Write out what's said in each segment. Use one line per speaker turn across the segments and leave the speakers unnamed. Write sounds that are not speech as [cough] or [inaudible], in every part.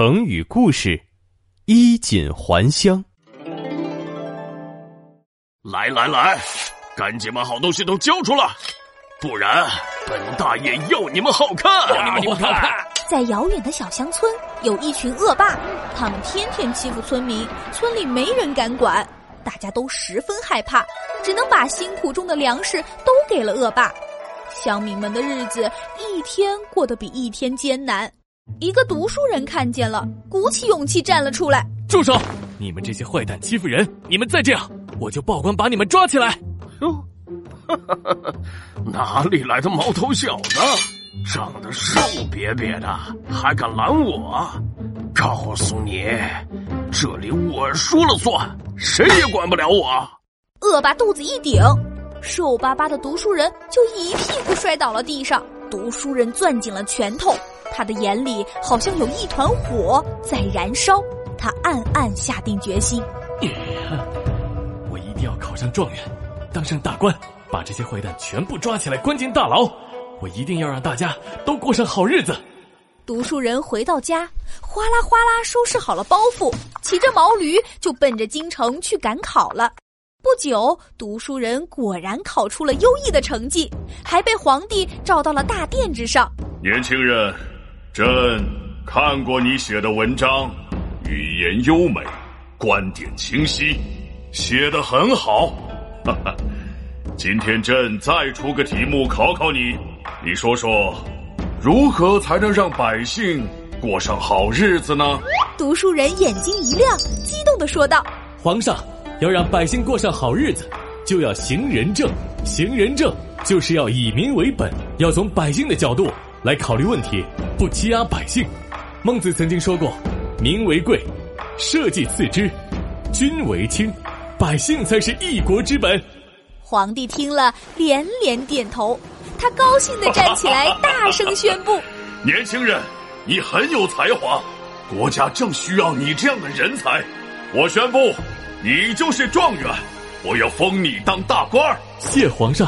成语故事：衣锦还乡。
来来来，赶紧把好东西都交出来，不然本大爷要你们好看！
要你们好看！
在遥远的小乡村，有一群恶霸，他们天天欺负村民，村里没人敢管，大家都十分害怕，只能把辛苦种的粮食都给了恶霸。乡民们的日子一天过得比一天艰难。一个读书人看见了，鼓起勇气站了出来。
住手！你们这些坏蛋欺负人！你们再这样，我就报官把你们抓起来！哟，[laughs]
哪里来的毛头小子？长得瘦瘪瘪的，还敢拦我？告诉你，这里我说了算，谁也管不了我！
恶霸肚子一顶，瘦巴巴的读书人就一屁股摔倒了地上。读书人攥紧了拳头。他的眼里好像有一团火在燃烧，他暗暗下定决心：[laughs]
我一定要考上状元，当上大官，把这些坏蛋全部抓起来关进大牢。我一定要让大家都过上好日子。
读书人回到家，哗啦哗啦收拾好了包袱，骑着毛驴就奔着京城去赶考了。不久，读书人果然考出了优异的成绩，还被皇帝召到了大殿之上。
年轻人。朕看过你写的文章，语言优美，观点清晰，写的很好。哈哈，今天朕再出个题目考考你，你说说，如何才能让百姓过上好日子呢？
读书人眼睛一亮，激动的说道：“
皇上，要让百姓过上好日子，就要行仁政。行仁政就是要以民为本，要从百姓的角度。”来考虑问题，不欺压百姓。孟子曾经说过：“民为贵，社稷次之，君为轻，百姓才是一国之本。”
皇帝听了连连点头，他高兴的站起来，大声宣布：“ [laughs]
年轻人，你很有才华，国家正需要你这样的人才。我宣布，你就是状元，我要封你当大官。”
谢皇上。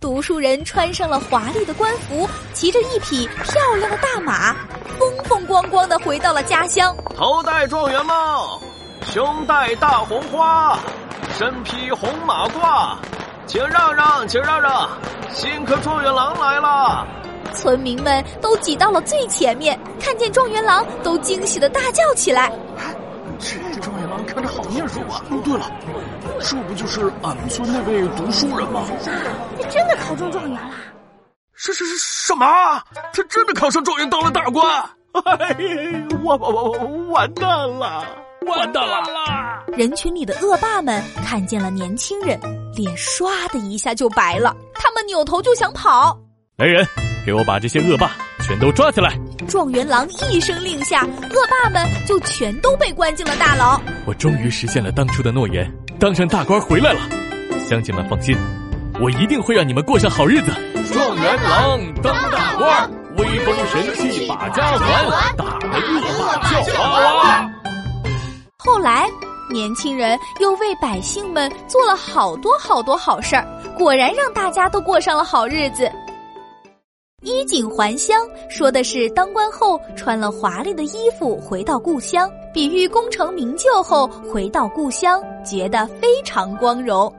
读书人穿上了华丽的官服，骑着一匹漂亮的大马，风风光光的回到了家乡。
头戴状元帽，胸戴大红花，身披红马褂，请让让，请让让，新科状元郎来了！
村民们都挤到了最前面，看见状元郎都惊喜的大叫起来。
这状看着好面熟啊！对了，这不就是俺们村那位读书人吗？
你真的考中状元了！
是是是什么？他真的考上状元当了大官？哎，我我我完蛋了！
完蛋了！
人群里的恶霸们看见了年轻人，脸唰的一下就白了，他们扭头就想跑。
来人，给我把这些恶霸全都抓起来！
状元郎一声令下，恶霸们就全都被关进了大牢。
我终于实现了当初的诺言，当上大官回来了。乡亲们放心，我一定会让你们过上好日子。
状元郎当大官，威风神气把家还，打得恶霸叫哇哇。
后来，年轻人又为百姓们做了好多好多好事儿，果然让大家都过上了好日子。衣锦还乡，说的是当官后穿了华丽的衣服回到故乡，比喻功成名就后回到故乡，觉得非常光荣。